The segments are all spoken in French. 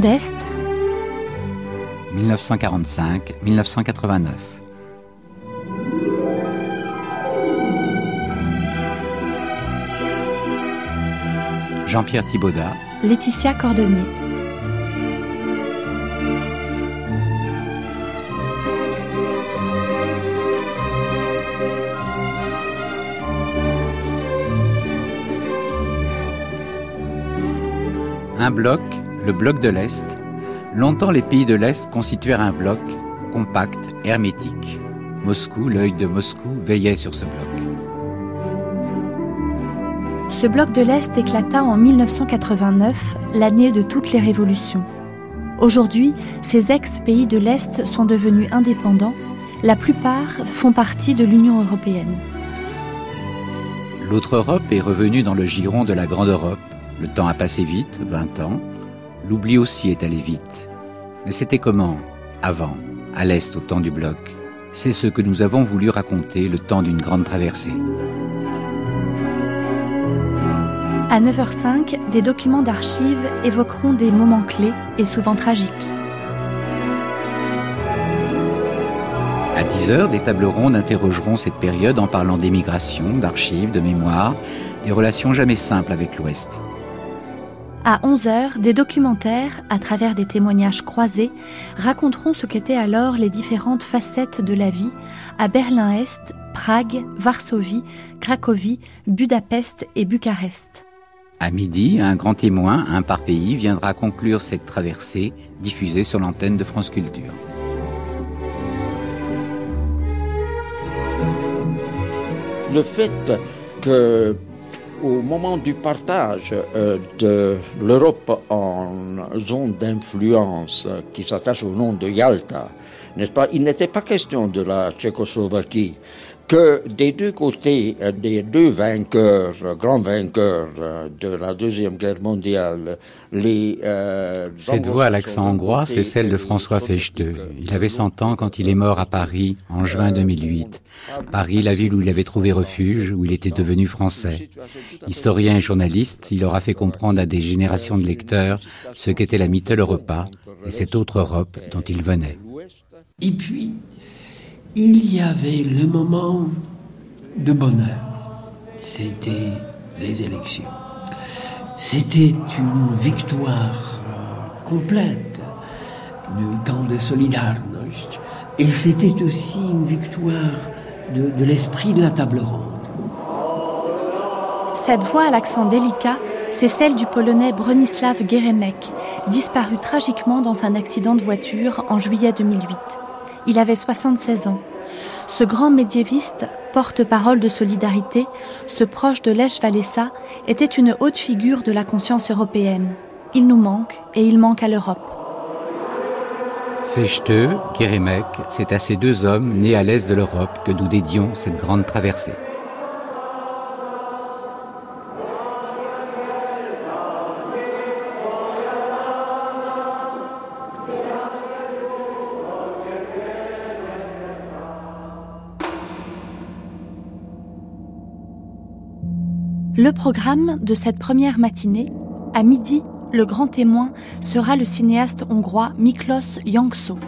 D'Est, 1945-1989. Jean-Pierre Thibaudat, Laetitia Cordonnier. Un bloc, le bloc de l'Est. Longtemps, les pays de l'Est constituèrent un bloc compact, hermétique. Moscou, l'œil de Moscou, veillait sur ce bloc. Ce bloc de l'Est éclata en 1989, l'année de toutes les révolutions. Aujourd'hui, ces ex-pays de l'Est sont devenus indépendants. La plupart font partie de l'Union européenne. L'autre Europe est revenue dans le giron de la Grande Europe. Le temps a passé vite, 20 ans. L'oubli aussi est allé vite. Mais c'était comment Avant, à l'Est, au temps du bloc? C'est ce que nous avons voulu raconter le temps d'une grande traversée. À 9h05, des documents d'archives évoqueront des moments clés et souvent tragiques. À 10h, des tables rondes interrogeront cette période en parlant d'émigration, d'archives, de mémoire, des relations jamais simples avec l'Ouest. À 11h, des documentaires, à travers des témoignages croisés, raconteront ce qu'étaient alors les différentes facettes de la vie à Berlin-Est, Prague, Varsovie, Cracovie, Budapest et Bucarest. À midi, un grand témoin, un par pays, viendra conclure cette traversée diffusée sur l'antenne de France Culture. Le fait que au moment du partage euh, de l'Europe en zone d'influence qui s'attache au nom de Yalta, Il n'était pas question de la Tchécoslovaquie que des deux côtés, euh, des deux vainqueurs, euh, grands vainqueurs euh, de la Deuxième Guerre mondiale, les... Cette voix à l'accent hongrois, c'est celle de François Fechte. Il avait 100 ans quand il est mort à Paris en juin 2008. Paris, la ville où il avait trouvé refuge, où il était devenu français. Historien et journaliste, il aura fait comprendre à des générations de lecteurs ce qu'était la Mitteleuropa et cette autre Europe dont il venait. Et puis, il y avait le moment de bonheur. C'était les élections. C'était une victoire complète du camp de Solidarność. Et c'était aussi une victoire de, de l'esprit de la table ronde. Cette voix à l'accent délicat, c'est celle du Polonais Bronislaw Geremek, disparu tragiquement dans un accident de voiture en juillet 2008. Il avait 76 ans. Ce grand médiéviste, porte-parole de solidarité, ce proche de Lech Walesa, était une haute figure de la conscience européenne. Il nous manque et il manque à l'Europe. Fechte, Keremek, c'est à ces deux hommes nés à l'est de l'Europe que nous dédions cette grande traversée. Le programme de cette première matinée, à midi, le grand témoin sera le cinéaste hongrois Miklos Yankso.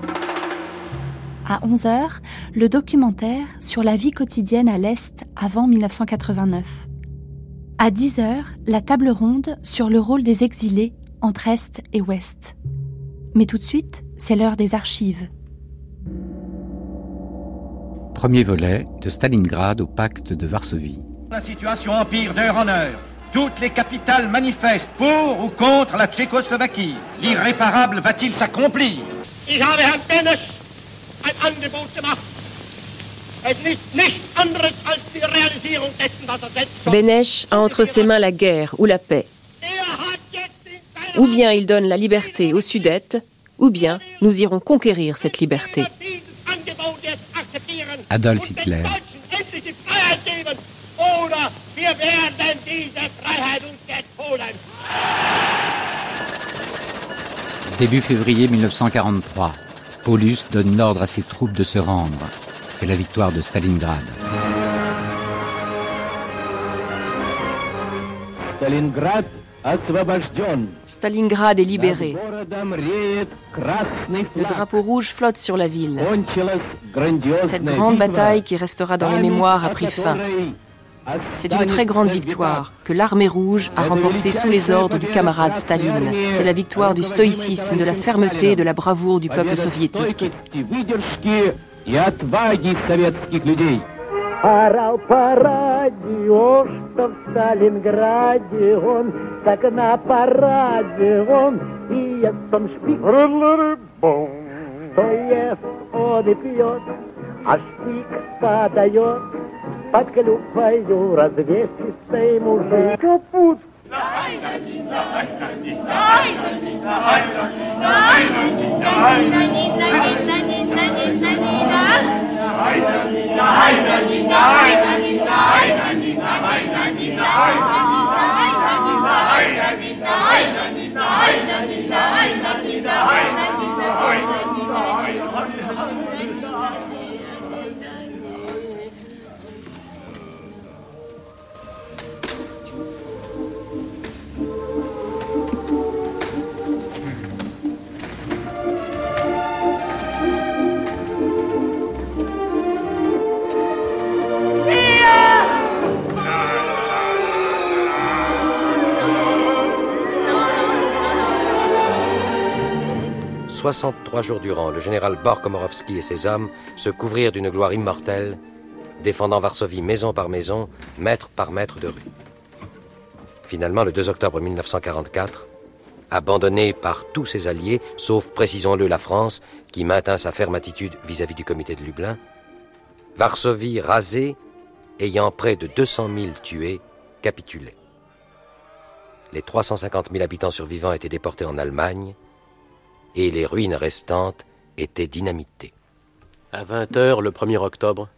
À 11h, le documentaire sur la vie quotidienne à l'Est avant 1989. À 10h, la table ronde sur le rôle des exilés entre Est et Ouest. Mais tout de suite, c'est l'heure des archives. Premier volet de Stalingrad au pacte de Varsovie. La situation empire d'heure en heure. Toutes les capitales manifestent pour ou contre la Tchécoslovaquie. L'irréparable va-t-il s'accomplir? Ich habe Herrn Benesch ein Angebot gemacht. Er Benesch a entre ses mains la guerre ou la paix. Er Ou bien il donne la liberté aux Sudètes, ou bien nous irons conquérir cette liberté. Adolf Hitler. Wir werden diese Freiheit uns jetzt holen. Début février 1943. Paulus donne l'ordre à ses troupes de se rendre. C'est la victoire de Stalingrad. Stalingrad Stalingrad est libéré. Le drapeau rouge flotte sur la ville. Cette grande bataille qui restera dans les mémoires a pris fin. C'est une très grande victoire que l'armée rouge a remportée sous les ordres du camarade Staline. C'est la victoire du stoïcisme, de la fermeté, de la bravoure du peuple soviétique. Орал по радио, что в Сталинграде он, как на параде он, и ест он шпик. Что ест он и пьет, а шпик подает Под клюквою развесистый мужик. Капут Thank 63 jours durant, le général Borkomorowski et ses hommes se couvrirent d'une gloire immortelle, défendant Varsovie maison par maison, mètre par mètre de rue. Finalement, le 2 octobre 1944, abandonné par tous ses alliés, sauf, précisons-le, la France, qui maintint sa ferme attitude vis-à-vis du comité de Lublin, Varsovie rasée, ayant près de 200 000 tués, capitulait. Les 350 000 habitants survivants étaient déportés en Allemagne, et les ruines restantes étaient dynamitées. À 20 heures, le 1er octobre,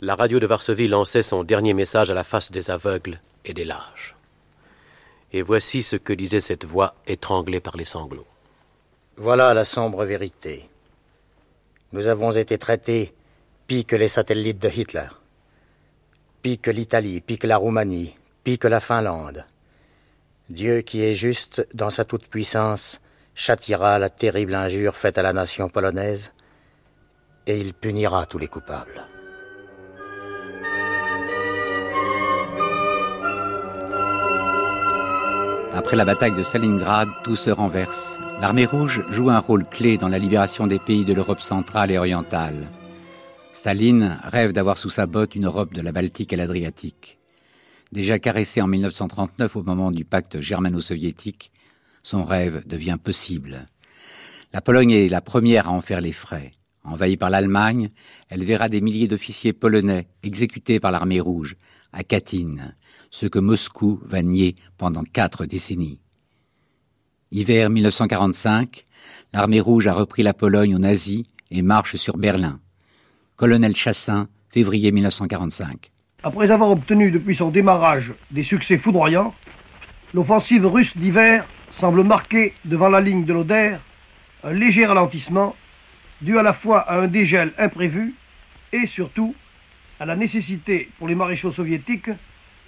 la radio de Varsovie lançait son dernier message à la face des aveugles et des lâches. Et voici ce que disait cette voix étranglée par les sanglots. Voilà la sombre vérité. Nous avons été traités pis que les satellites de Hitler, pis que l'Italie, pis que la Roumanie, pis que la Finlande. Dieu qui est juste dans sa toute-puissance châtiera la terrible injure faite à la nation polonaise et il punira tous les coupables. Après la bataille de Stalingrad, tout se renverse. L'armée rouge joue un rôle clé dans la libération des pays de l'Europe centrale et orientale. Staline rêve d'avoir sous sa botte une Europe de la Baltique à l'Adriatique. Déjà caressé en 1939 au moment du pacte germano-soviétique, son rêve devient possible. La Pologne est la première à en faire les frais. Envahie par l'Allemagne, elle verra des milliers d'officiers polonais exécutés par l'armée rouge à Katyn, ce que Moscou va nier pendant quatre décennies. Hiver 1945, l'armée rouge a repris la Pologne aux nazis et marche sur Berlin. Colonel Chassin, février 1945. Après avoir obtenu depuis son démarrage des succès foudroyants, l'offensive russe d'hiver semble marquer devant la ligne de l'Oder un léger ralentissement dû à la fois à un dégel imprévu et surtout à la nécessité pour les maréchaux soviétiques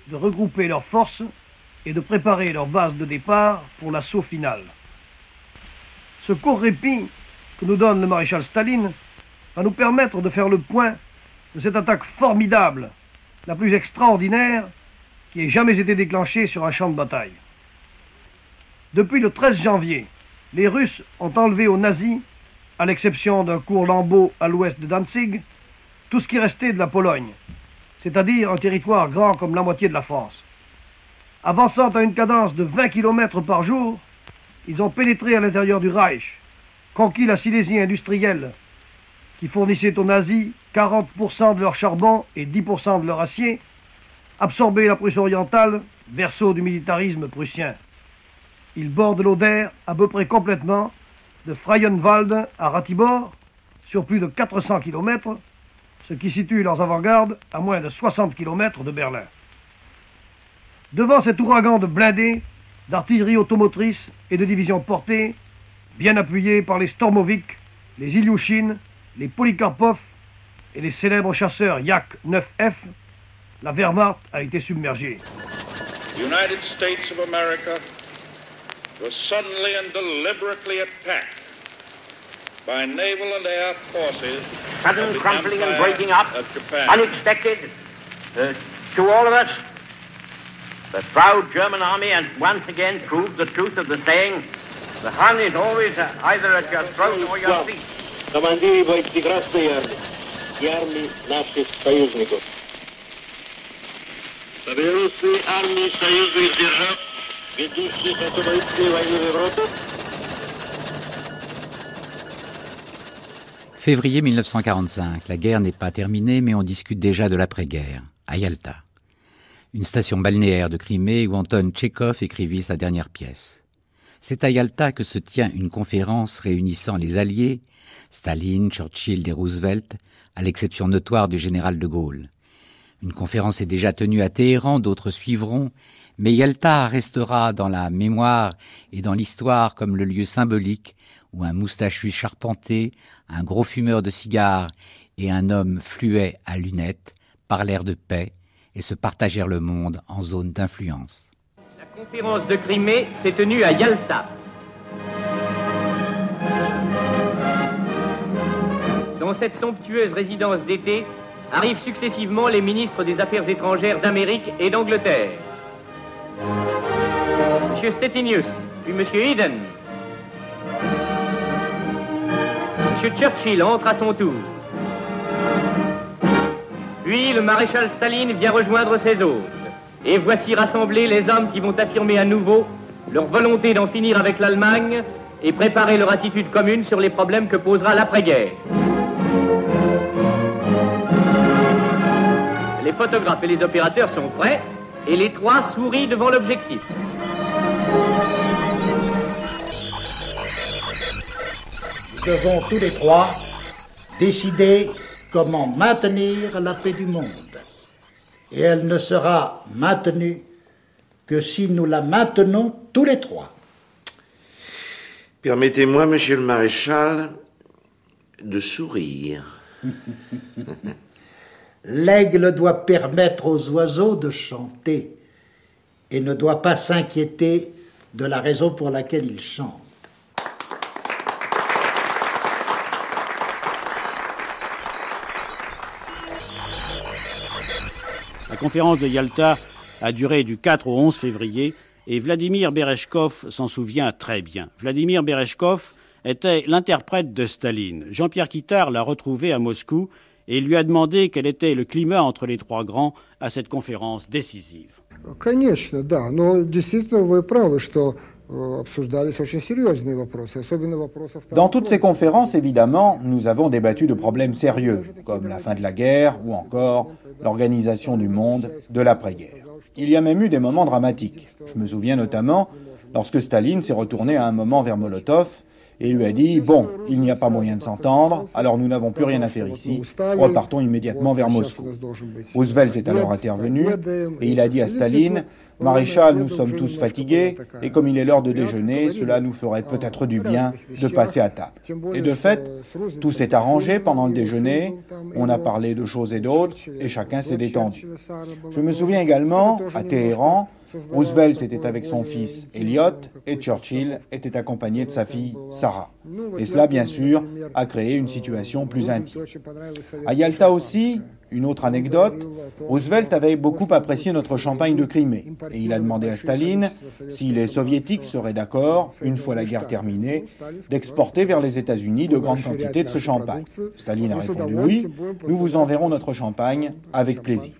de regrouper leurs forces et de préparer leur base de départ pour l'assaut final. Ce court répit que nous donne le maréchal Staline va nous permettre de faire le point de cette attaque formidable, la plus extraordinaire qui ait jamais été déclenchée sur un champ de bataille. Depuis le 13 janvier, les Russes ont enlevé aux nazis, à l'exception d'un court lambeau à l'ouest de Danzig, tout ce qui restait de la Pologne, c'est-à-dire un territoire grand comme la moitié de la France. Avançant à une cadence de 20 km par jour, ils ont pénétré à l'intérieur du Reich, conquis la Silésie industrielle, qui fournissait aux nazis 40% de leur charbon et 10% de leur acier, absorbé la Prusse orientale, berceau du militarisme prussien. Ils bordent l'Oder à peu près complètement de Freienwald à Ratibor, sur plus de 400 km, ce qui situe leurs avant-gardes à moins de 60 km de Berlin. Devant cet ouragan de blindés, d'artillerie automotrice et de divisions portées, bien appuyés par les Stormovik, les Ilyushin, les Polikarpov et les célèbres chasseurs Yak 9F, la Wehrmacht a été submergée. was suddenly and deliberately attacked by naval and air forces. Sudden crumbling and breaking up, unexpected uh, to all of us. The proud German army and once again proved the truth of the saying, the Hun is always uh, either at your throat or your feet. Командиры бойцы Красной Армии и армии наших союзников. Победоносные армии союзных держав, ведущих освободительные войны в Европе, Février 1945, la guerre n'est pas terminée, mais on discute déjà de l'après-guerre, à Yalta, une station balnéaire de Crimée où Anton Tchekhov écrivit sa dernière pièce. C'est à Yalta que se tient une conférence réunissant les Alliés, Staline, Churchill et Roosevelt, à l'exception notoire du général de Gaulle. Une conférence est déjà tenue à Téhéran, d'autres suivront, mais Yalta restera dans la mémoire et dans l'histoire comme le lieu symbolique où un moustachu charpenté, un gros fumeur de cigares et un homme fluet à lunettes parlèrent de paix et se partagèrent le monde en zone d'influence. La conférence de Crimée s'est tenue à Yalta. Dans cette somptueuse résidence d'été arrivent successivement les ministres des Affaires étrangères d'Amérique et d'Angleterre. M. Stettinius, puis M. Eden. M. Churchill entre à son tour. Puis le maréchal Staline vient rejoindre ses hôtes. Et voici rassemblés les hommes qui vont affirmer à nouveau leur volonté d'en finir avec l'Allemagne et préparer leur attitude commune sur les problèmes que posera l'après-guerre. Les photographes et les opérateurs sont prêts et les trois sourient devant l'objectif. Devons tous les trois décider comment maintenir la paix du monde. Et elle ne sera maintenue que si nous la maintenons tous les trois. Permettez-moi, monsieur le maréchal, de sourire. L'aigle doit permettre aux oiseaux de chanter et ne doit pas s'inquiéter de la raison pour laquelle ils chantent. Conférence de Yalta a duré du 4 au 11 février et Vladimir Bereshkov s'en souvient très bien. Vladimir Bereshkov était l'interprète de Staline. Jean-Pierre Kittard l'a retrouvé à Moscou et lui a demandé quel était le climat entre les trois grands à cette conférence décisive. Dans toutes ces conférences, évidemment, nous avons débattu de problèmes sérieux, comme la fin de la guerre ou encore l'organisation du monde de l'après-guerre. Il y a même eu des moments dramatiques. Je me souviens notamment lorsque Staline s'est retourné à un moment vers Molotov et lui a dit Bon, il n'y a pas moyen de s'entendre, alors nous n'avons plus rien à faire ici, repartons immédiatement vers Moscou. Roosevelt est alors intervenu et il a dit à Staline Maréchal, nous sommes tous fatigués, et comme il est l'heure de déjeuner, cela nous ferait peut-être du bien de passer à table. Et de fait, tout s'est arrangé pendant le déjeuner, on a parlé de choses et d'autres, et chacun s'est détendu. Je me souviens également, à Téhéran, Roosevelt était avec son fils Elliot et Churchill était accompagné de sa fille Sarah. Et cela, bien sûr, a créé une situation plus intime. À Yalta aussi, une autre anecdote, Roosevelt avait beaucoup apprécié notre champagne de Crimée et il a demandé à Staline si les soviétiques seraient d'accord, une fois la guerre terminée, d'exporter vers les États-Unis de grandes quantités de ce champagne. Staline a répondu oui, nous vous enverrons notre champagne avec plaisir.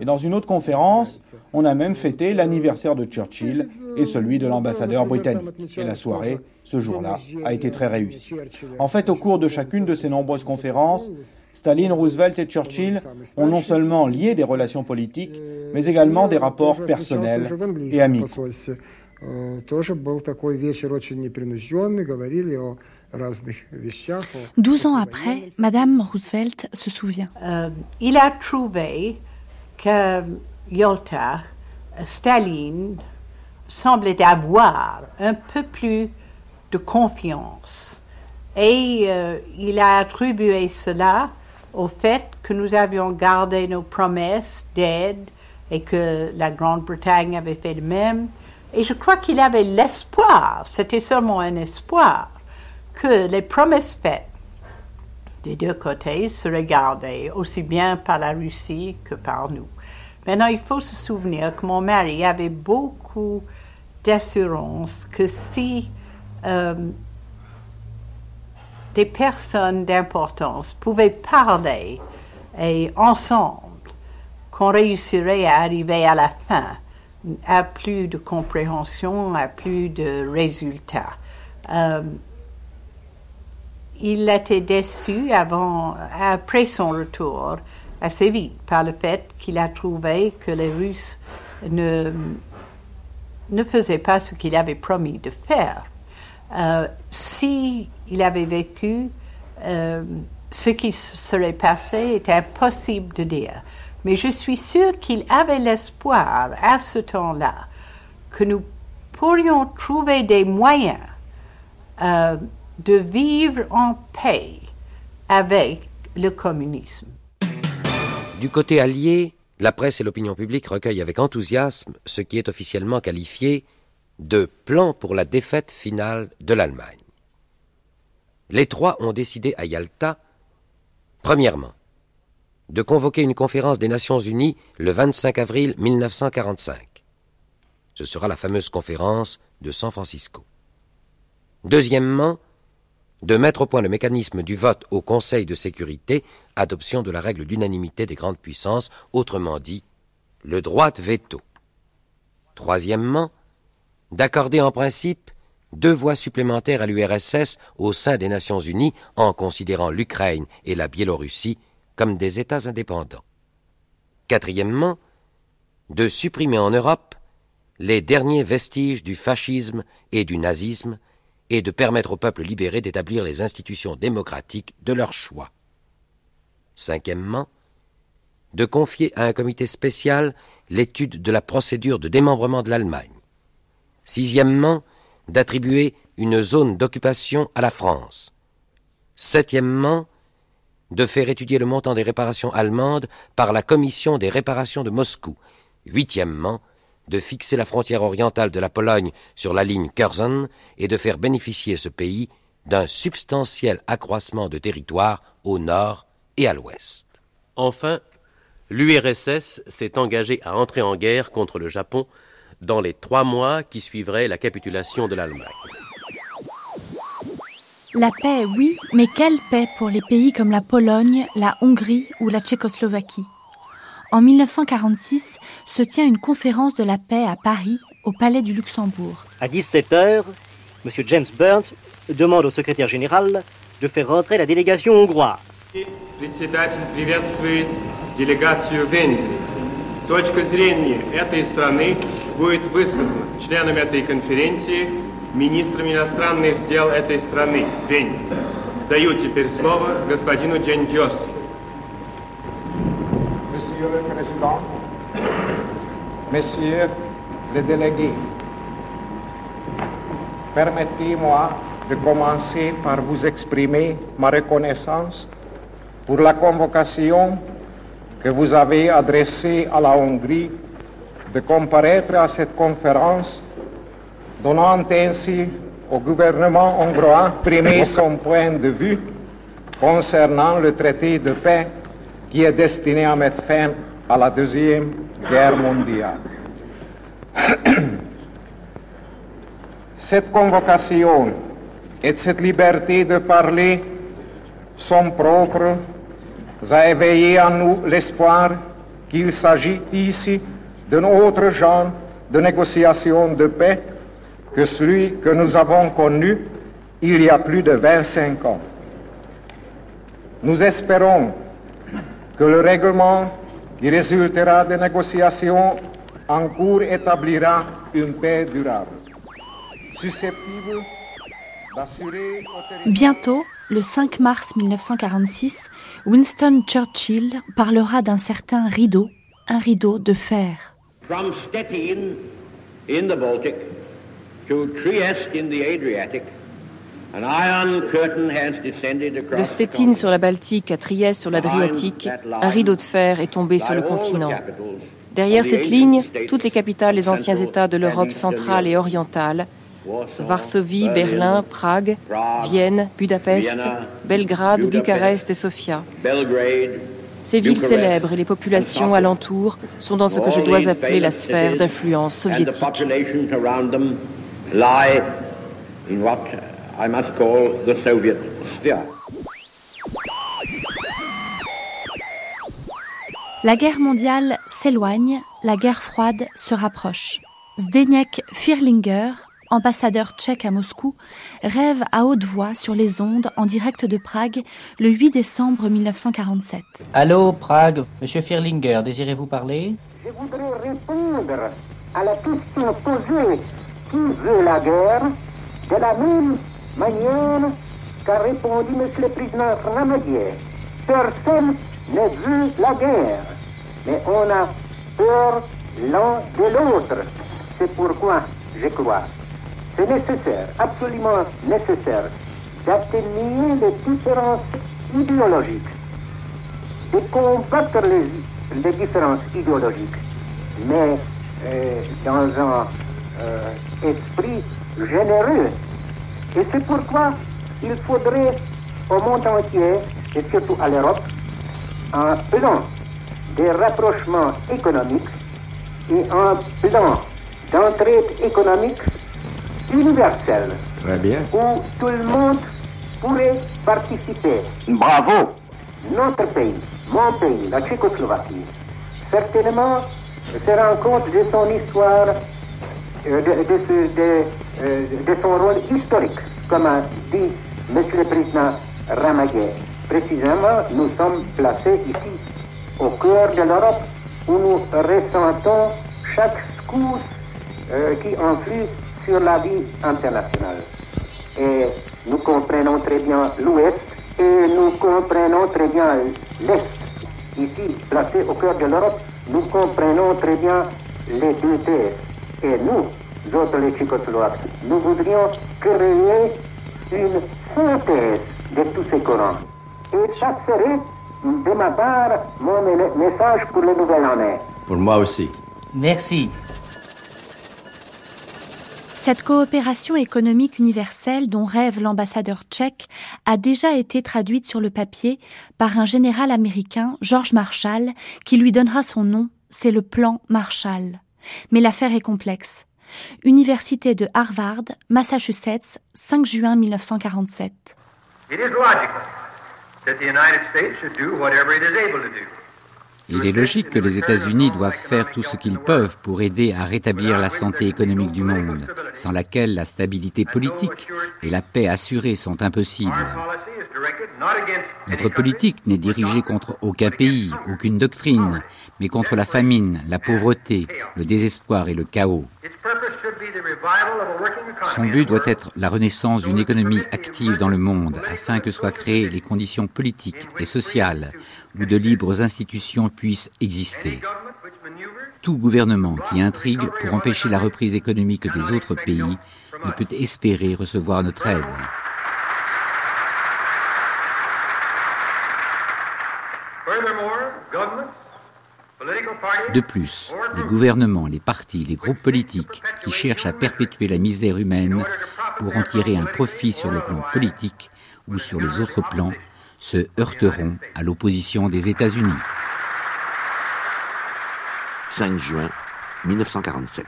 Et dans une autre conférence, on a même fêté l'anniversaire de Churchill et celui de l'ambassadeur britannique. Et la soirée, ce jour-là, a été très réussie. En fait, au cours de chacune de ces nombreuses conférences, Staline, Roosevelt et Churchill ont non seulement lié des relations politiques, mais également des rapports personnels et amicaux. Douze ans après, Madame Roosevelt se souvient. Euh, il a trouvé que Yalta, Staline, semblait avoir un peu plus de confiance. Et euh, il a attribué cela au fait que nous avions gardé nos promesses d'aide et que la Grande-Bretagne avait fait le même. Et je crois qu'il avait l'espoir, c'était seulement un espoir, que les promesses faites des deux côtés seraient gardées aussi bien par la Russie que par nous. Maintenant, il faut se souvenir que mon mari avait beaucoup d'assurance que si euh, des personnes d'importance pouvaient parler et ensemble, qu'on réussirait à arriver à la fin à plus de compréhension, à plus de résultats. Euh, il était déçu avant, après son retour assez vite par le fait qu'il a trouvé que les Russes ne, ne faisaient pas ce qu'il avait promis de faire. Euh, si il avait vécu, euh, ce qui serait passé est impossible de dire. Mais je suis sûre qu'il avait l'espoir à ce temps-là que nous pourrions trouver des moyens euh, de vivre en paix avec le communisme. Du côté allié, la presse et l'opinion publique recueillent avec enthousiasme ce qui est officiellement qualifié de plan pour la défaite finale de l'Allemagne. Les trois ont décidé à Yalta, premièrement, de convoquer une conférence des Nations Unies le 25 avril 1945. Ce sera la fameuse conférence de San Francisco. Deuxièmement, de mettre au point le mécanisme du vote au Conseil de sécurité, adoption de la règle d'unanimité des grandes puissances, autrement dit, le droit de veto. Troisièmement, d'accorder en principe deux voix supplémentaires à l'URSS au sein des Nations Unies en considérant l'Ukraine et la Biélorussie comme des États indépendants. Quatrièmement, de supprimer en Europe les derniers vestiges du fascisme et du nazisme et de permettre aux peuples libérés d'établir les institutions démocratiques de leur choix. Cinquièmement, de confier à un comité spécial l'étude de la procédure de démembrement de l'Allemagne. Sixièmement, d'attribuer une zone d'occupation à la France. Septièmement, de faire étudier le montant des réparations allemandes par la Commission des réparations de Moscou. Huitièmement, de fixer la frontière orientale de la Pologne sur la ligne Curzon et de faire bénéficier ce pays d'un substantiel accroissement de territoire au nord et à l'ouest. Enfin, l'URSS s'est engagée à entrer en guerre contre le Japon dans les trois mois qui suivraient la capitulation de l'Allemagne. La paix, oui, mais quelle paix pour les pays comme la Pologne, la Hongrie ou la Tchécoslovaquie? En 1946 se tient une conférence de la paix à Paris, au Palais du Luxembourg. À 17h, M. James Burns demande au secrétaire général de faire rentrer la délégation hongroise. Точка зрения этой страны будет высказана членами этой конференции, министрами иностранных дел этой страны. День. Даю теперь слово господину Дженджос. Monsieur le Président, permettez-moi de commencer par vous exprimer ma reconnaissance pour la convocation que vous avez adressé à la Hongrie de comparaître à cette conférence, donnant ainsi au gouvernement hongrois exprimer son point de vue concernant le traité de paix qui est destiné à mettre fin à la Deuxième Guerre mondiale. cette convocation et cette liberté de parler sont propres a éveillé en nous l'espoir qu'il s'agit ici d'un autre genre de négociation de paix que celui que nous avons connu il y a plus de 25 ans. Nous espérons que le règlement qui résultera des négociations en cours établira une paix durable, susceptible d'assurer... Bientôt, le 5 mars 1946, Winston Churchill parlera d'un certain rideau, un rideau de fer. From Stettin in the Baltic to Trieste in the Adriatic, an iron curtain has descended across De Stettin sur la Baltique à Trieste sur l'Adriatique, un rideau de fer est tombé sur le continent. Derrière cette ligne, toutes les capitales des anciens États de l'Europe centrale et orientale, Varsovie, Berlin, Prague, Vienne, Budapest, Belgrade, Bucarest et Sofia. Ces villes célèbres et les populations alentours sont dans ce que je dois appeler la sphère d'influence soviétique. La guerre mondiale s'éloigne, la guerre froide se rapproche. Zdeněk Firlinger, ambassadeur tchèque à Moscou, rêve à haute voix sur les ondes en direct de Prague le 8 décembre 1947. Allô, Prague, Monsieur Firlinger, désirez-vous parler? Je voudrais répondre à la question posée qui veut la guerre? De la même manière qu'a répondu Monsieur le Président Ramadier. Personne ne veut la guerre, mais on a peur l'un de l'autre. C'est pourquoi je crois c'est nécessaire, absolument nécessaire, d'atténuer les différences idéologiques, de combattre les, les différences idéologiques, mais euh, dans un euh, esprit généreux. Et c'est pourquoi il faudrait au monde entier, et surtout à l'Europe, un plan de rapprochement économique et un plan d'entraide économique universelle. Très bien. Où tout le monde pourrait participer. Bravo. Notre pays, mon pays, la Tchécoslovaquie, certainement se rend compte de son histoire, euh, de, de, euh, de, son rôle historique, comme a dit M. le Président Ramaguet. Précisément, nous sommes placés ici, au cœur de l'Europe, où nous ressentons chaque secousse euh, qui influe sur la vie internationale. Et nous comprenons très bien l'Ouest et nous comprenons très bien l'Est. Ici, placé au cœur de l'Europe, nous comprenons très bien les deux terres. Et nous, autres les Tchécoslovaques, nous voudrions créer une synthèse de tous ces courants. Et ça serait de ma part mon message pour le nouvel année. Pour moi aussi. Merci. Cette coopération économique universelle dont rêve l'ambassadeur tchèque a déjà été traduite sur le papier par un général américain, George Marshall, qui lui donnera son nom, c'est le plan Marshall. Mais l'affaire est complexe. Université de Harvard, Massachusetts, 5 juin 1947. Il est logique que les États-Unis doivent faire tout ce qu'ils peuvent pour aider à rétablir la santé économique du monde, sans laquelle la stabilité politique et la paix assurée sont impossibles. Notre politique n'est dirigée contre aucun pays, aucune doctrine, mais contre la famine, la pauvreté, le désespoir et le chaos. Son but doit être la renaissance d'une économie active dans le monde afin que soient créées les conditions politiques et sociales où de libres institutions puissent exister. Tout gouvernement qui intrigue pour empêcher la reprise économique des autres pays ne peut espérer recevoir notre aide. De plus, les gouvernements, les partis, les groupes politiques qui cherchent à perpétuer la misère humaine pour en tirer un profit sur le plan politique ou sur les autres plans se heurteront à l'opposition des États-Unis. 5 juin 1947.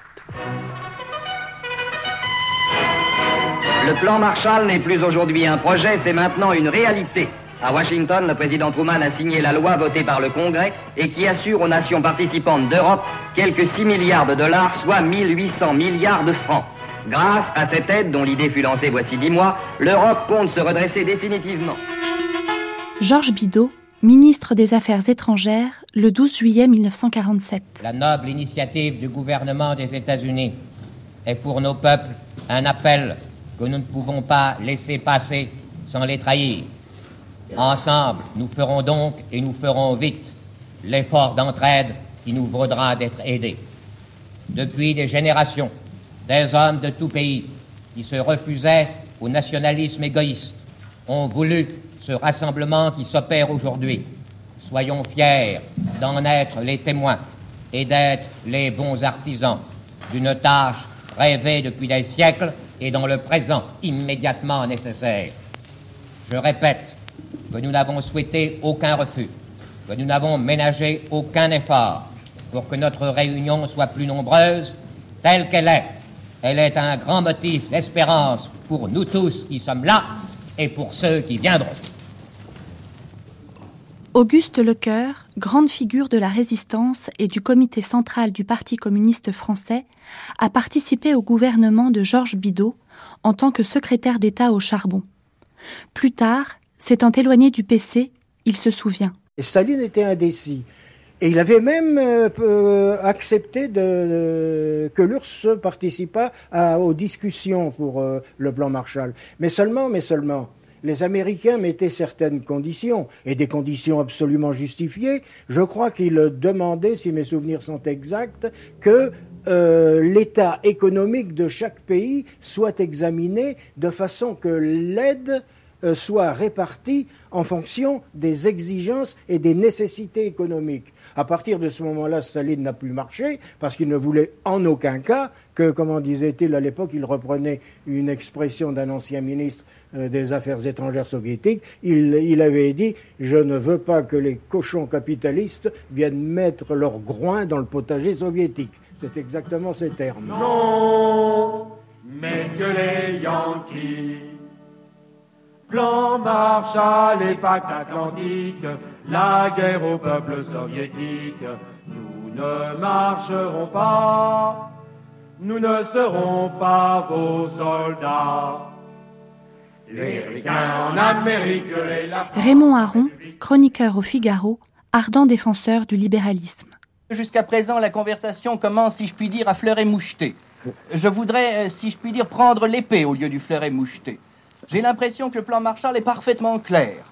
Le plan Marshall n'est plus aujourd'hui un projet, c'est maintenant une réalité. À Washington, le président Truman a signé la loi votée par le Congrès et qui assure aux nations participantes d'Europe quelques 6 milliards de dollars, soit 1800 milliards de francs. Grâce à cette aide, dont l'idée fut lancée voici 10 mois, l'Europe compte se redresser définitivement. Georges Bidault, ministre des Affaires étrangères, le 12 juillet 1947. La noble initiative du gouvernement des États-Unis est pour nos peuples un appel que nous ne pouvons pas laisser passer sans les trahir. Ensemble, nous ferons donc, et nous ferons vite, l'effort d'entraide qui nous vaudra d'être aidés. Depuis des générations, des hommes de tout pays qui se refusaient au nationalisme égoïste ont voulu ce rassemblement qui s'opère aujourd'hui. Soyons fiers d'en être les témoins. et d'être les bons artisans d'une tâche rêvée depuis des siècles et dans le présent immédiatement nécessaire. Je répète que nous n'avons souhaité aucun refus, que nous n'avons ménagé aucun effort pour que notre réunion soit plus nombreuse telle qu'elle est. Elle est un grand motif d'espérance pour nous tous qui sommes là et pour ceux qui viendront. Auguste Lecoeur, grande figure de la résistance et du comité central du Parti communiste français, a participé au gouvernement de Georges Bidault en tant que secrétaire d'État au charbon. Plus tard, s'étant éloigné du PC, il se souvient. Staline était indécis. Et il avait même euh, euh, accepté de, que l'URSS participât aux discussions pour euh, le plan Marshall. Mais seulement, mais seulement, les Américains mettaient certaines conditions, et des conditions absolument justifiées. Je crois qu'ils demandaient, si mes souvenirs sont exacts, que l'état économique de chaque pays soit examiné de façon que l'aide soit répartie en fonction des exigences et des nécessités économiques. À partir de ce moment-là, Staline n'a plus marché parce qu'il ne voulait en aucun cas que, comment disait-il à l'époque, il reprenait une expression d'un ancien ministre euh, des Affaires étrangères soviétiques. Il, avait dit Je ne veux pas que les cochons capitalistes viennent mettre leur groin dans le potager soviétique. C'est exactement ces termes. Non, messieurs les Yankees Plan Marshall et pacte atlantique, la guerre au peuple soviétique. Nous ne marcherons pas, nous ne serons pas vos soldats. Les en Amérique Raymond Aron, chroniqueur au Figaro, ardent défenseur du libéralisme. Jusqu'à présent, la conversation commence, si je puis dire, à fleurer moucheté. Je voudrais, euh, si je puis dire, prendre l'épée au lieu du fleuret moucheté. J'ai l'impression que le plan Marshall est parfaitement clair.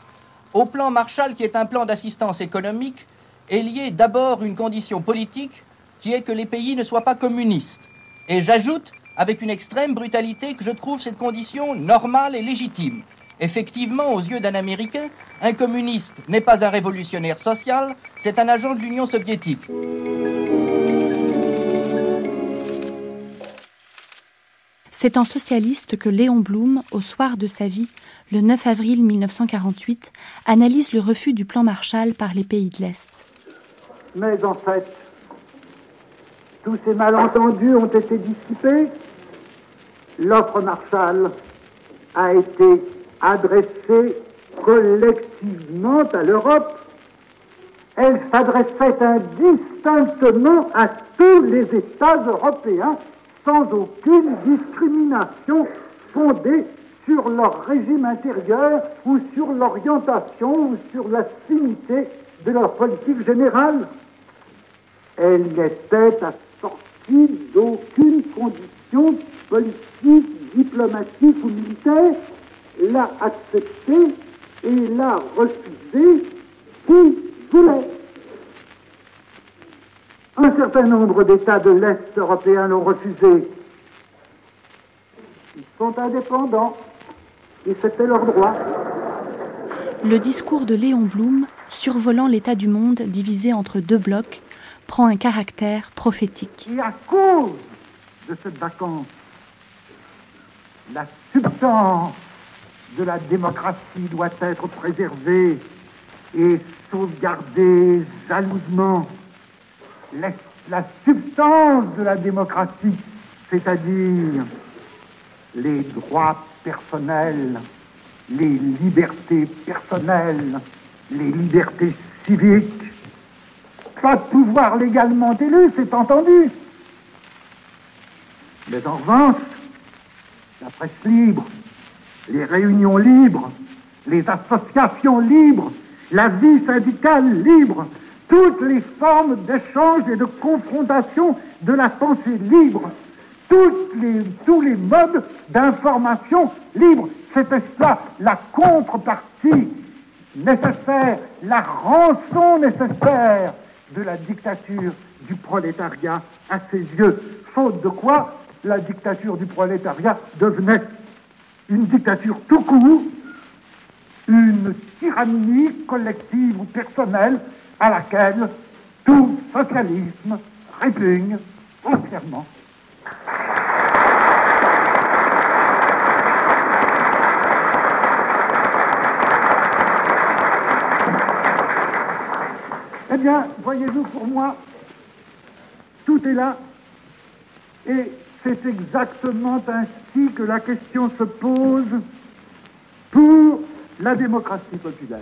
Au plan Marshall, qui est un plan d'assistance économique, est liée d'abord une condition politique qui est que les pays ne soient pas communistes. Et j'ajoute, avec une extrême brutalité, que je trouve cette condition normale et légitime. Effectivement, aux yeux d'un Américain, un communiste n'est pas un révolutionnaire social, c'est un agent de l'Union soviétique. C'est en socialiste que Léon Blum, au soir de sa vie, le 9 avril 1948, analyse le refus du plan Marshall par les pays de l'Est. Mais en fait, tous ces malentendus ont été dissipés. L'offre Marshall a été adressée collectivement à l'Europe. Elle s'adressait indistinctement à tous les États européens sans aucune discrimination fondée sur leur régime intérieur ou sur l'orientation ou sur l'affinité de leur politique générale. Elle n'était assortie d'aucune condition politique, diplomatique ou militaire, l'a acceptée et l'a refusée qui voulait. Un certain nombre d'États de l'Est européen l'ont refusé. Ils sont indépendants et c'était leur droit. Le discours de Léon Blum, survolant l'état du monde divisé entre deux blocs, prend un caractère prophétique. Et à cause de cette vacance, la substance de la démocratie doit être préservée et sauvegardée jalousement la, substance de la démocratie, c'est-à-dire les droits personnels, les libertés personnelles, les libertés civiques. Pas de pouvoir légalement élu, c'est entendu. Mais en revanche, la presse libre, les réunions libres, les associations libres, la vie syndicale libre, toutes les formes d'échange et de confrontation de la pensée libre, les, tous les modes d'information libre. C'était cela la contrepartie nécessaire, la rançon nécessaire de la dictature du prolétariat à ses yeux. Faute de quoi, la dictature du prolétariat devenait une dictature tout court, une tyrannie collective ou personnelle à laquelle Tout socialisme répugne entièrement Eh bien, voyez-vous, pour moi, tout est là. Et c'est exactement ainsi que la question se pose pour la démocratie populaire.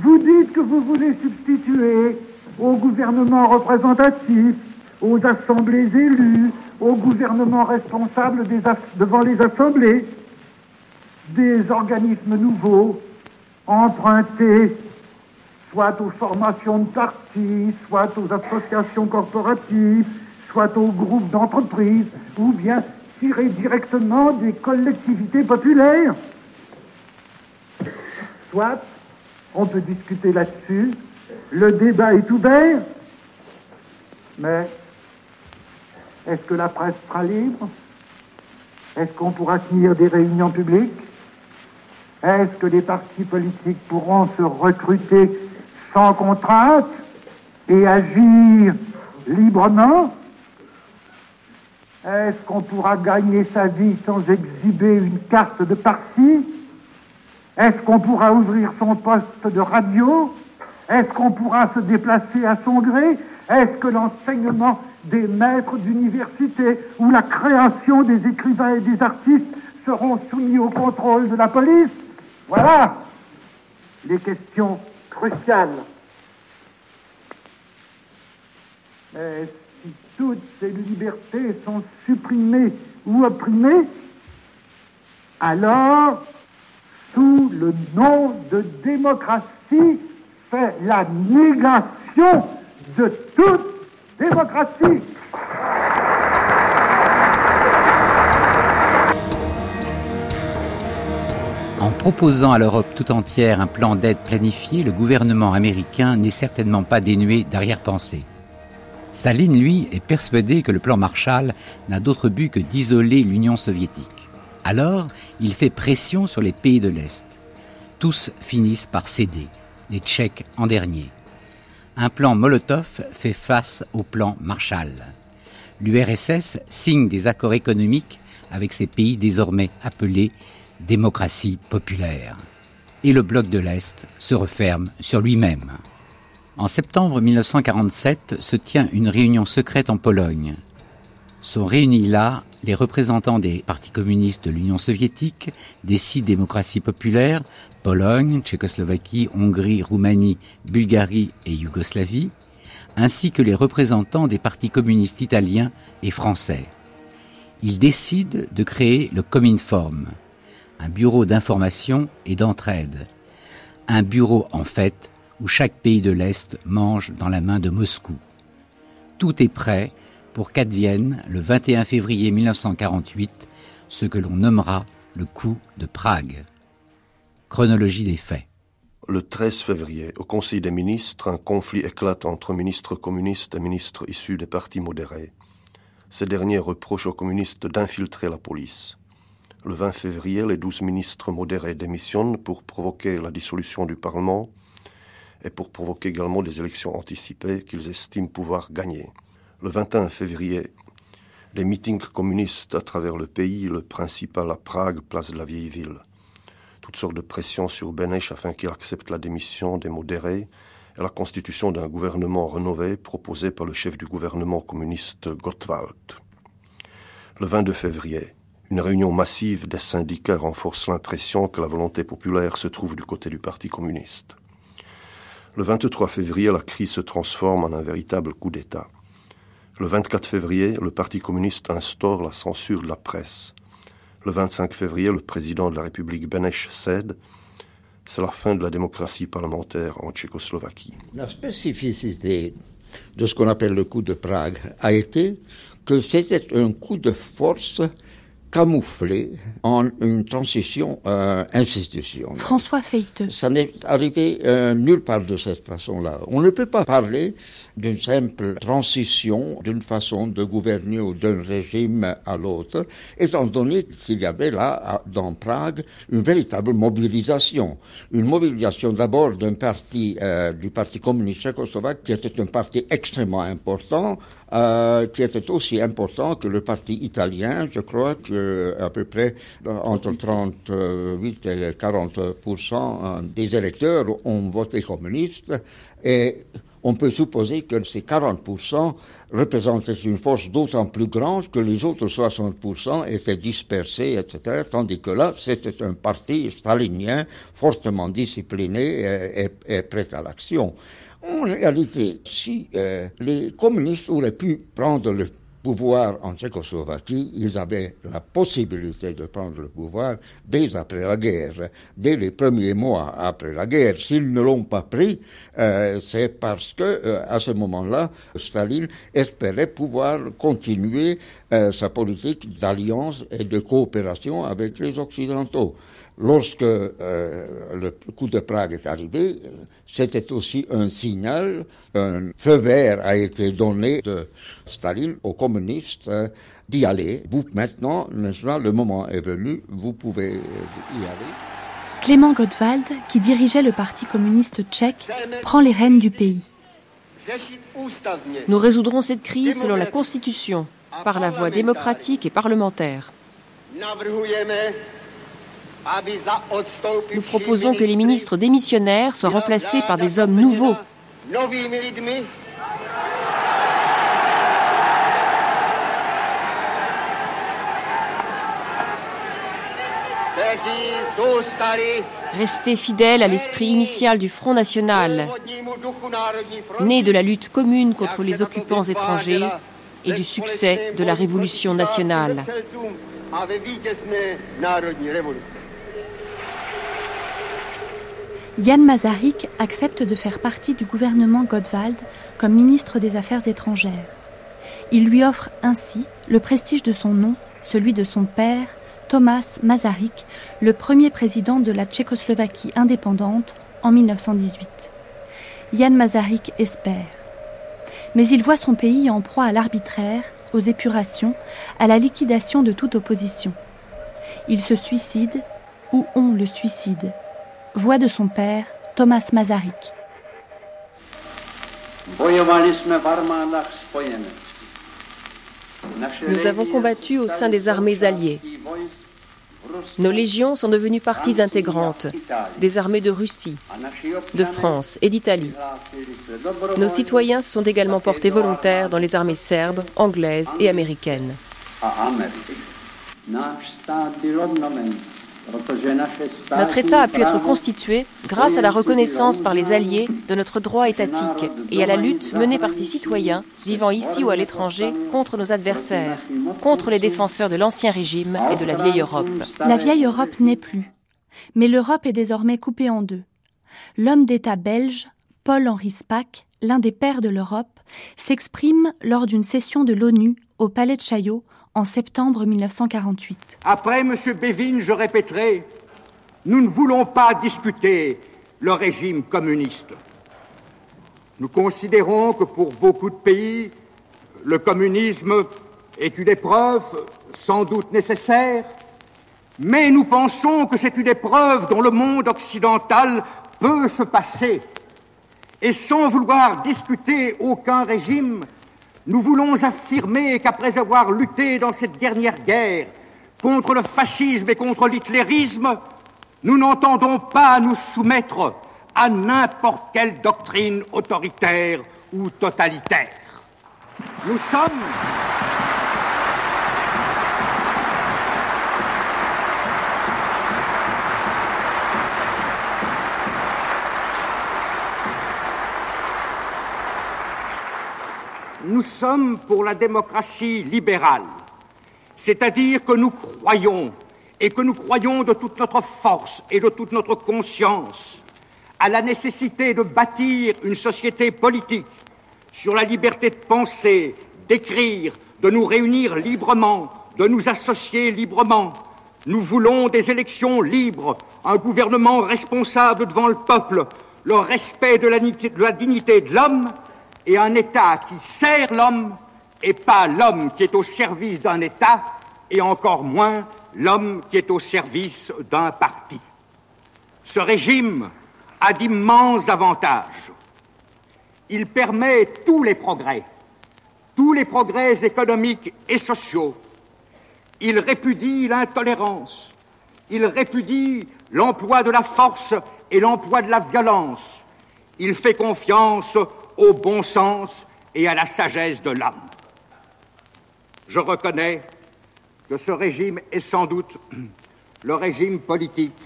Vous dites que vous voulez substituer au gouvernement représentatif, aux assemblées élues, au gouvernement responsable devant les assemblées, des organismes nouveaux, empruntés soit aux formations de partis, soit aux associations corporatives, soit aux groupes d'entreprises, ou bien tirés directement des collectivités populaires. Soit, on peut discuter là-dessus, le débat est ouvert, mais est-ce que la presse sera libre? Est-ce qu'on pourra tenir des réunions publiques? Est-ce que les partis politiques pourront se recruter sans contrainte et agir librement? Est-ce qu'on pourra gagner sa vie sans exhiber une carte de parti? Est-ce qu'on pourra ouvrir son poste de radio? Est-ce qu'on pourra se déplacer à son gré? Est-ce que l'enseignement des maîtres d'université ou la création des écrivains et des artistes seront soumis au contrôle de la police? Voilà les questions cruciales. Et si toutes ces libertés sont supprimées ou opprimées, alors, sous le nom de démocratie, fait la négation de toute démocratie. En proposant à l'Europe tout entière un plan d'aide planifié, le gouvernement américain n'est certainement pas dénué d'arrière-pensée. Staline, lui, est persuadé que le plan Marshall n'a d'autre but que d'isoler l'Union soviétique. Alors, il fait pression sur les pays de l'Est. Tous finissent par céder, les Tchèques en dernier. Un plan Molotov fait face au plan Marshall. L'URSS signe des accords économiques avec ces pays désormais appelés démocratie populaire. Et le bloc de l'Est se referme sur lui-même. En septembre 1947 se tient une réunion secrète en Pologne. Sont réunis là les représentants des partis communistes de l'Union soviétique, des six démocraties populaires, Pologne, Tchécoslovaquie, Hongrie, Roumanie, Bulgarie et Yougoslavie, ainsi que les représentants des partis communistes italiens et français. Ils décident de créer le Cominform, un bureau d'information et d'entraide. Un bureau, en fait, où chaque pays de l'Est mange dans la main de Moscou. Tout est prêt pour qu'advienne, le 21 février 1948, ce que l'on nommera le coup de Prague. Chronologie des faits. Le 13 février, au Conseil des ministres, un conflit éclate entre ministres communistes et ministres issus des partis modérés. Ces derniers reprochent aux communistes d'infiltrer la police. Le 20 février, les douze ministres modérés démissionnent pour provoquer la dissolution du Parlement et pour provoquer également des élections anticipées qu'ils estiment pouvoir gagner. Le 21 février, des meetings communistes à travers le pays, le principal à Prague, place de la vieille ville. Toutes sortes de pressions sur Beneš afin qu'il accepte la démission des modérés et la constitution d'un gouvernement rénové proposé par le chef du gouvernement communiste Gottwald. Le 22 février, une réunion massive des syndicats renforce l'impression que la volonté populaire se trouve du côté du Parti communiste. Le 23 février, la crise se transforme en un véritable coup d'État. Le 24 février, le Parti communiste instaure la censure de la presse. Le 25 février, le président de la République Beneš cède. C'est la fin de la démocratie parlementaire en Tchécoslovaquie. La spécificité de ce qu'on appelle le coup de Prague a été que c'était un coup de force camouflé en une transition euh, institutionnelle. François Feiteux. Ça n'est arrivé euh, nulle part de cette façon-là. On ne peut pas parler d'une simple transition d'une façon de gouverner ou d'un régime à l'autre, étant donné qu'il y avait là, dans Prague, une véritable mobilisation. Une mobilisation d'abord d'un parti, euh, du Parti communiste tchécoslovaque, qui était un parti extrêmement important, euh, qui était aussi important que le parti italien. Je crois que à peu près entre 38 et 40% des électeurs ont voté communiste. Et on peut supposer que ces 40% représentaient une force d'autant plus grande que les autres 60% étaient dispersés, etc. Tandis que là, c'était un parti stalinien fortement discipliné et, prêt à l'action. En réalité, si euh, les communistes auraient pu prendre le en Tchécoslovaquie, ils avaient la possibilité de prendre le pouvoir dès après la guerre, dès les premiers mois après la guerre. S'ils ne l'ont pas pris, euh, c'est parce que euh, à ce moment-là, Staline espérait pouvoir continuer euh, sa politique d'alliance et de coopération avec les Occidentaux. Lorsque le coup de Prague est arrivé, c'était aussi un signal, un feu vert a été donné de Staline aux communistes euh, d'y aller. Vous, maintenant, le moment est venu, vous pouvez y aller. Clément Gottwald, qui dirigeait le Parti communiste tchèque, prend les rênes du pays. Nous résoudrons cette crise selon la Constitution, par la voie démocratique et parlementaire. Nous proposons que les ministres démissionnaires soient remplacés par des hommes nouveaux. Rester fidèles à l'esprit initial du Front National, né de la lutte commune contre les occupants étrangers et du succès de la Révolution nationale. Yann Mazarik accepte de faire partie du gouvernement Gottwald comme ministre des Affaires étrangères. Il lui offre ainsi le prestige de son nom, celui de son père, Thomas Masaryk, le premier président de la Tchécoslovaquie indépendante en 1918. Yann Masaryk espère. Mais il voit son pays en proie à l'arbitraire, aux épurations, à la liquidation de toute opposition. Il se suicide ou on le suicide Voix de son père, Thomas Masaryk. Nous avons combattu au sein des armées alliées. Nos légions sont devenues parties intégrantes des armées de Russie, de France et d'Italie. Nos citoyens se sont également portés volontaires dans les armées serbes, anglaises et américaines. Notre État a pu être constitué grâce à la reconnaissance par les Alliés de notre droit étatique et à la lutte menée par ces citoyens vivant ici ou à l'étranger contre nos adversaires, contre les défenseurs de l'Ancien Régime et de la vieille Europe. La vieille Europe n'est plus, mais l'Europe est désormais coupée en deux. L'homme d'État belge, Paul-Henri Spack, l'un des pères de l'Europe, s'exprime lors d'une session de l'ONU au Palais de Chaillot en septembre 1948. Après M. Bévin, je répéterai, nous ne voulons pas discuter le régime communiste. Nous considérons que pour beaucoup de pays, le communisme est une épreuve sans doute nécessaire, mais nous pensons que c'est une épreuve dont le monde occidental peut se passer. Et sans vouloir discuter aucun régime, nous voulons affirmer qu'après avoir lutté dans cette dernière guerre contre le fascisme et contre l'hitlérisme, nous n'entendons pas nous soumettre à n'importe quelle doctrine autoritaire ou totalitaire. Nous sommes Nous sommes pour la démocratie libérale, c'est-à-dire que nous croyons, et que nous croyons de toute notre force et de toute notre conscience, à la nécessité de bâtir une société politique sur la liberté de penser, d'écrire, de nous réunir librement, de nous associer librement. Nous voulons des élections libres, un gouvernement responsable devant le peuple, le respect de la, dignité de l'homme et un État qui sert l'homme et pas l'homme qui est au service d'un État et encore moins l'homme qui est au service d'un parti. Ce régime a d'immenses avantages. Il permet tous les progrès, tous les progrès économiques et sociaux. Il répudie l'intolérance, il répudie l'emploi de la force et l'emploi de la violence. Il fait confiance au bon sens et à la sagesse de l'homme. Je reconnais que ce régime est sans doute le régime politique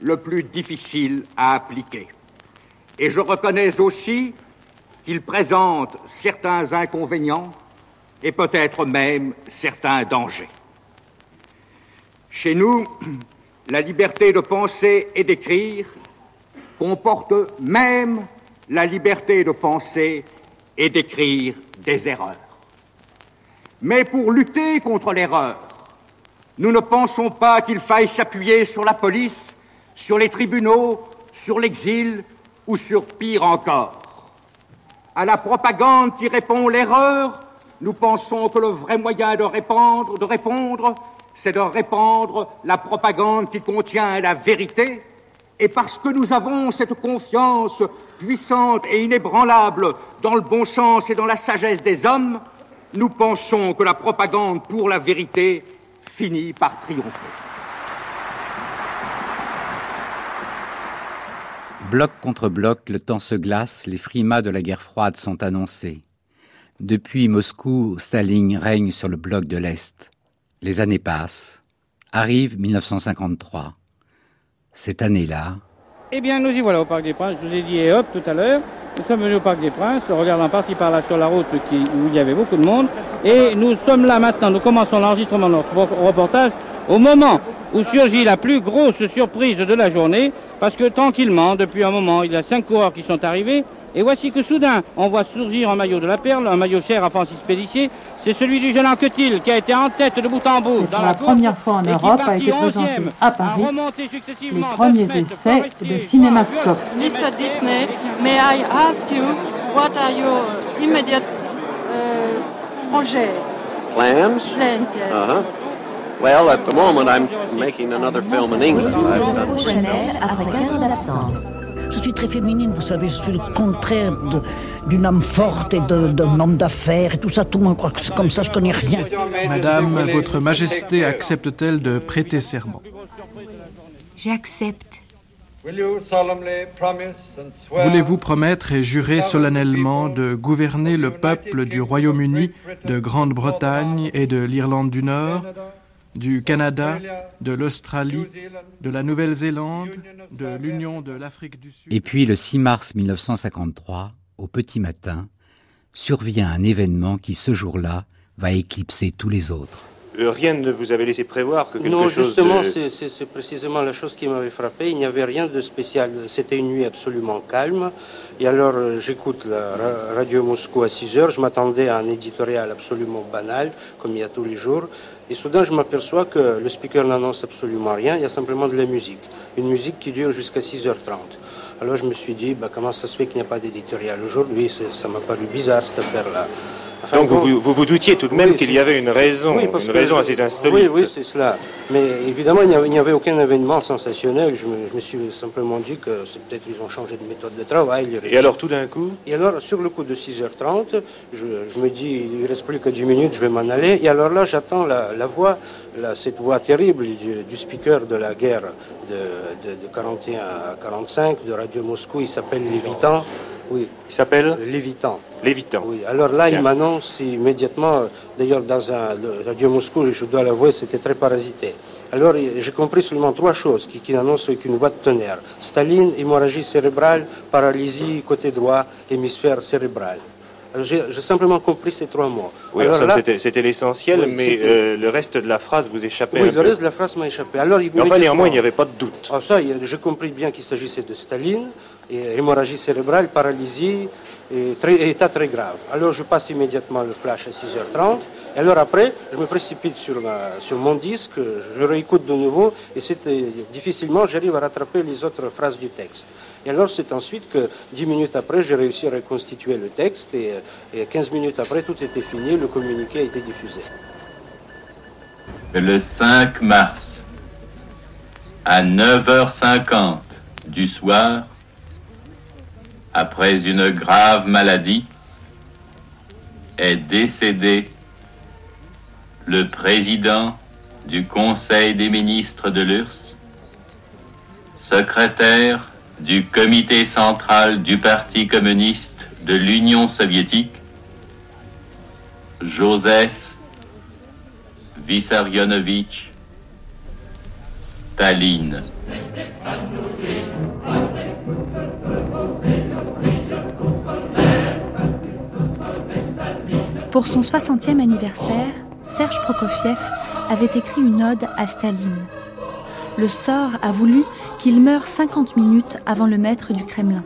le plus difficile à appliquer. Et je reconnais aussi qu'il présente certains inconvénients et peut-être même certains dangers. Chez nous, la liberté de penser et d'écrire comporte même la liberté de penser et d'écrire des erreurs. Mais pour lutter contre l'erreur, nous ne pensons pas qu'il faille s'appuyer sur la police, sur les tribunaux, sur l'exil ou sur pire encore. À la propagande qui répond l'erreur, nous pensons que le vrai moyen de de répondre, c'est de répandre la propagande qui contient la vérité. Et parce que nous avons cette confiance puissante et inébranlable dans le bon sens et dans la sagesse des hommes, nous pensons que la propagande pour la vérité finit par triompher. Bloc contre bloc, le temps se glace, les frimas de la guerre froide sont annoncés. Depuis Moscou, Staline règne sur le bloc de l'Est. Les années passent. Arrive 1953. Cette année-là, eh bien, nous y voilà au Parc des Princes. Je vous ai dit, hop, tout à l'heure. Nous sommes venus au Parc des Princes, regardant par-ci par-là sur la route où il y avait beaucoup de monde. Et nous sommes là maintenant, nous commençons l'enregistrement de notre reportage au moment où surgit la plus grosse surprise de la journée, parce que tranquillement, depuis un moment, il y a cinq coureurs qui sont arrivés, et voici que soudain, on voit surgir un maillot de la Perle, un maillot cher à Francis Pélissier. C'est celui du jeune Anquetil qui a été en tête de bout en bout. Dans la, première fois en Europe a été présenté à Paris les premiers essais de cinémascope. Mr. Disney, may I ask you what are your immediate uh, projects? Plans? Plans, yes. Uh-huh. Well, at the moment, I'm making another film in England. Chanel après 15 ans d'absence. Je suis très féminine, vous savez, je suis le contraire d'une âme forte et d'un homme d'affaires et tout ça. Tout le monde croit que c'est comme ça, je connais rien. Madame, votre majesté accepte-t-elle de prêter serment? J'accepte. Voulez-vous promettre et jurer solennellement de gouverner le peuple du Royaume-Uni, de Grande-Bretagne et de l'Irlande du Nord? Du Canada, de l'Australie, de la Nouvelle-Zélande, de l'Union de l'Afrique du Sud. Et puis le 6 mars 1953, au petit matin, survient un événement qui ce jour-là va éclipser tous les autres. Euh, rien ne vous avait laissé prévoir que quelque non, chose justement, c'est précisément la chose qui m'avait frappé. Il n'y avait rien de spécial. C'était une nuit absolument calme. Et alors, euh, j'écoute la radio Moscou à 6 heures. Je m'attendais à un éditorial absolument banal, comme il y a tous les jours. Et soudain, je m'aperçois que le speaker n'annonce absolument rien, il y a simplement de la musique. Une musique qui dure jusqu'à 6h30. Alors je me suis dit, bah, comment ça se fait qu'il n'y a pas d'éditorial aujourd'hui? Ça m'a paru bizarre cette affaire-là. Donc vous, vous, vous doutiez tout de même qu'il y avait une raison, une raison assez insolite. Oui, oui, c'est cela. Mais évidemment, il n'y avait, aucun événement sensationnel. Je me, suis simplement dit que c'est peut-être qu'ils ont changé de méthode de travail. Et alors tout d'un coup Et alors, sur le coup de 6h30, je, me dis, il ne reste plus que 10 minutes, je vais m'en aller. Et alors là, j'attends la, voix, cette voix terrible du, speaker de la guerre de, de, 41 à 45 de Radio Moscou. Il s'appelle Lévitan. Oui. Il s'appelle Lévitant. Lévitant. Oui. Alors là, il m'annonce immédiatement, d'ailleurs dans un radio Moscou, je dois l'avouer, c'était très parasité. Alors j'ai compris seulement trois choses qui, qui annoncent avec une voix de tonnerre. Staline, hémorragie cérébrale, paralysie côté droit, hémisphère cérébrral. J'ai simplement compris ces trois mots. Oui, c'était l'essentiel, mais euh, le reste de la phrase vous échappait. Oui, le reste de la phrase m'a échappé. Alors, il enfin, néanmoins, il n'y avait pas de doute. Ah, ça, j'ai compris bien qu'il s'agissait de Staline, et hémorragie cérébrale, paralysie, et très, état très grave. Alors je passe immédiatement le flash à 6h30, Et alors après, je me précipite sur, sur mon disque, je réécoute de nouveau, et c'était difficilement, j'arrive à rattraper les autres phrases du texte. Et alors c'est ensuite que, dix minutes après, j'ai réussi à reconstituer le texte, et, et 15 minutes après, tout était fini, le communiqué a été diffusé. Le 5 mars, à 9h50 du soir, après une grave maladie, est décédé le président du Conseil des ministres de l'URSS, secrétaire du comité central du Parti communiste de l'Union soviétique, Joseph Vissarionovitch Staline. Pour son 60e anniversaire, Serge Prokofiev avait écrit une ode à Staline. Le sort a voulu qu'il meure 50 minutes avant le maître du Kremlin.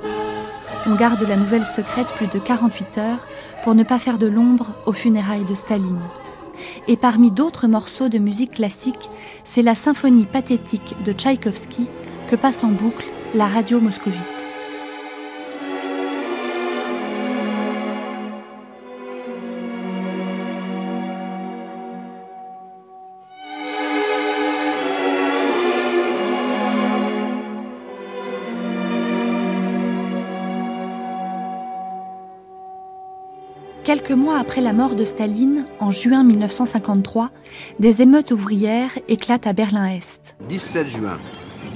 On garde la nouvelle secrète plus de 48 heures pour ne pas faire de l'ombre aux funérailles de Staline. Et parmi d'autres morceaux de musique classique, c'est la symphonie pathétique de Tchaïkovski que passe en boucle la radio moscovite. Quelques mois après la mort de Staline, en juin 1953, des émeutes ouvrières éclatent à Berlin-Est. 17 juin,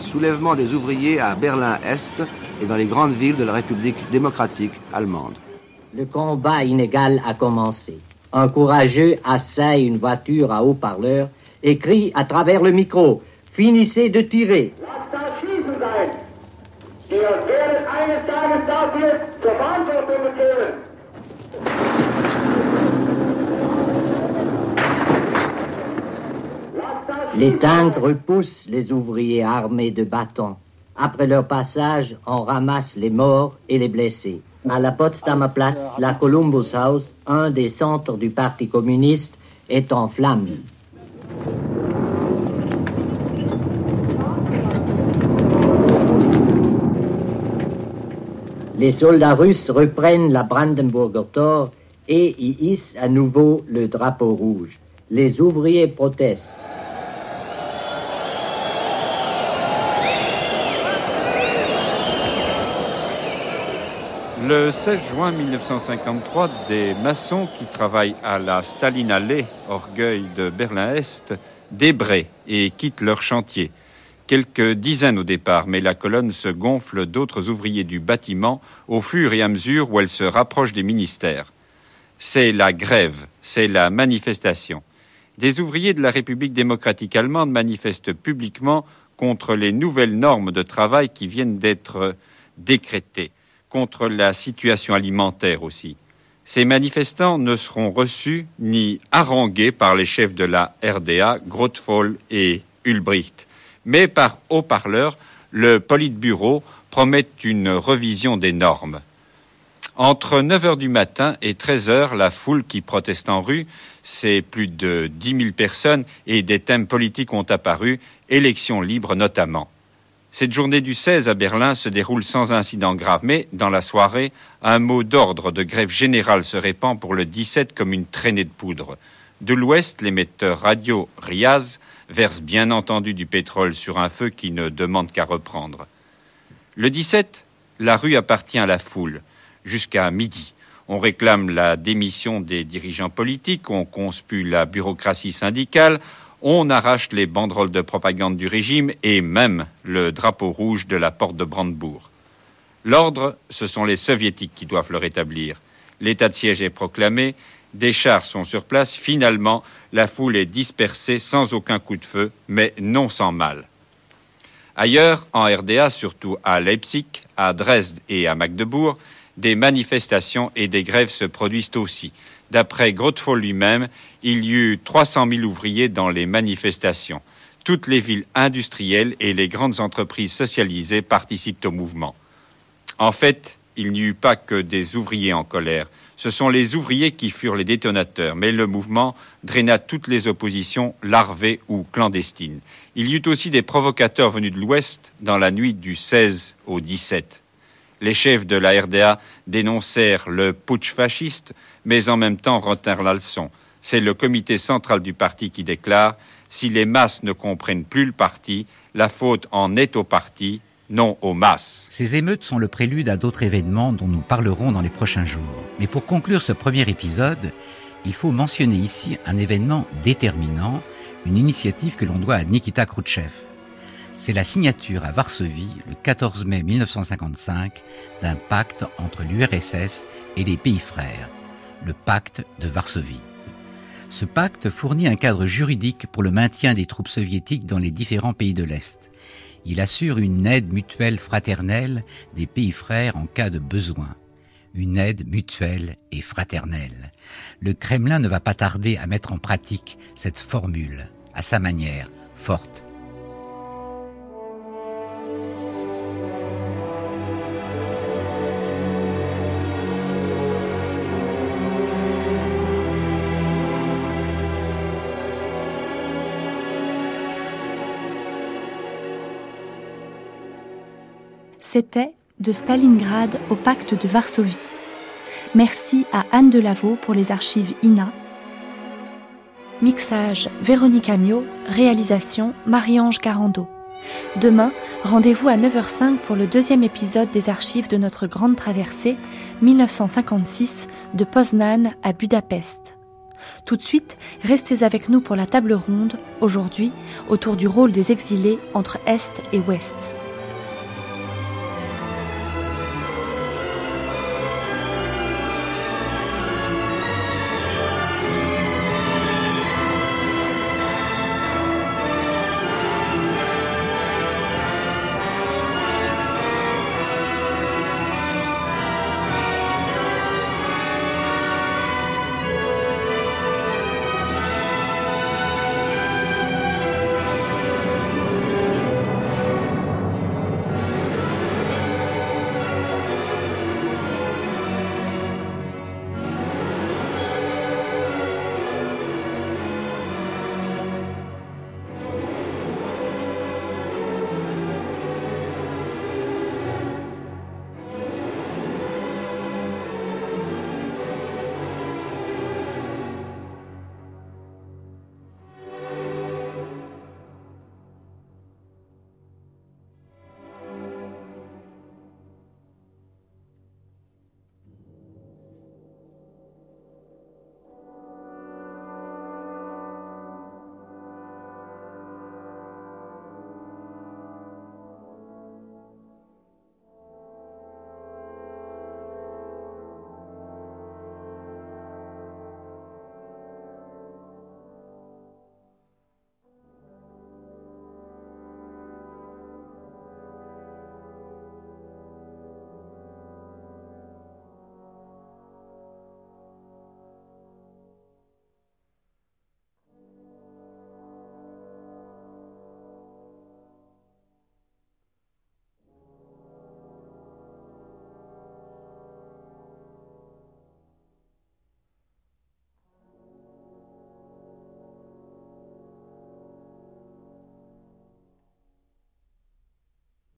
soulèvement des ouvriers à Berlin-Est et dans les grandes villes de la République démocratique allemande. Le combat inégal a commencé. Un courageux assaille une voiture à haut-parleur et crie à travers le micro Finissez de tirer. Les tanks repoussent les ouvriers armés de bâtons. Après leur passage, on ramasse les morts et les blessés. À la Potsdamer Platz, la Columbus House, un des centres du Parti communiste, est en flammes. Les soldats russes reprennent la Brandenburger Tor et y hissent à nouveau le drapeau rouge. Les ouvriers protestent. Le 16 juin 1953, des maçons qui travaillent à la Stalinallee, orgueil de Berlin-Est, débraient et quittent leur chantier. Quelques dizaines au départ, mais la colonne se gonfle d'autres ouvriers du bâtiment au fur et à mesure où elle se rapproche des ministères. C'est la grève, c'est la manifestation. Des ouvriers de la République démocratique allemande manifestent publiquement contre les nouvelles normes de travail qui viennent d'être décrétées contre la situation alimentaire aussi. Ces manifestants ne seront reçus ni harangués par les chefs de la RDA, Grotfol et Ulbricht, mais par haut-parleur, le Politburo promet une revision des normes. Entre 9 h du matin et 13 h, la foule qui proteste en rue, c'est plus de 10 000 personnes et des thèmes politiques ont apparu, élections libres notamment. Cette journée du 16 à Berlin se déroule sans incident grave, mais dans la soirée, un mot d'ordre de grève générale se répand pour le 17 comme une traînée de poudre. De l'ouest, l'émetteur radio Riaz verse bien entendu du pétrole sur un feu qui ne demande qu'à reprendre. Le 17, la rue appartient à la foule, jusqu'à midi. On réclame la démission des dirigeants politiques, on conspue la bureaucratie syndicale, on arrache les banderoles de propagande du régime et même le drapeau rouge de la porte de Brandebourg. L'ordre, ce sont les soviétiques qui doivent le rétablir. L'état de siège est proclamé, des chars sont sur place, finalement, la foule est dispersée sans aucun coup de feu, mais non sans mal. Ailleurs, en RDA, surtout à Leipzig, à Dresde et à Magdebourg, des manifestations et des grèves se produisent aussi. D'après Grotefol lui-même, il y eut 300 000 ouvriers dans les manifestations. Toutes les villes industrielles et les grandes entreprises socialisées participent au mouvement. En fait, il n'y eut pas que des ouvriers en colère. Ce sont les ouvriers qui furent les détonateurs, mais le mouvement draina toutes les oppositions larvées ou clandestines. Il y eut aussi des provocateurs venus de l'Ouest dans la nuit du 16 au 17. Les chefs de la RDA dénoncèrent le putsch fasciste, mais en même temps retinrent la leçon. C'est le comité central du parti qui déclare Si les masses ne comprennent plus le parti, la faute en est au parti, non aux masses. Ces émeutes sont le prélude à d'autres événements dont nous parlerons dans les prochains jours. Mais pour conclure ce premier épisode, il faut mentionner ici un événement déterminant, une initiative que l'on doit à Nikita Khrouchtchev. C'est la signature à Varsovie, le 14 mai 1955, d'un pacte entre l'URSS et les pays frères, le pacte de Varsovie. Ce pacte fournit un cadre juridique pour le maintien des troupes soviétiques dans les différents pays de l'Est. Il assure une aide mutuelle fraternelle des pays frères en cas de besoin. Une aide mutuelle et fraternelle. Le Kremlin ne va pas tarder à mettre en pratique cette formule, à sa manière, forte C'était de Stalingrad au pacte de Varsovie. Merci à Anne Delavaux pour les archives INA. Mixage Véronique Amiot, réalisation Marie-Ange Carando. Demain, rendez-vous à 9h05 pour le deuxième épisode des archives de notre grande traversée 1956 de Poznan à Budapest. Tout de suite, restez avec nous pour la table ronde, aujourd'hui, autour du rôle des exilés entre Est et Ouest.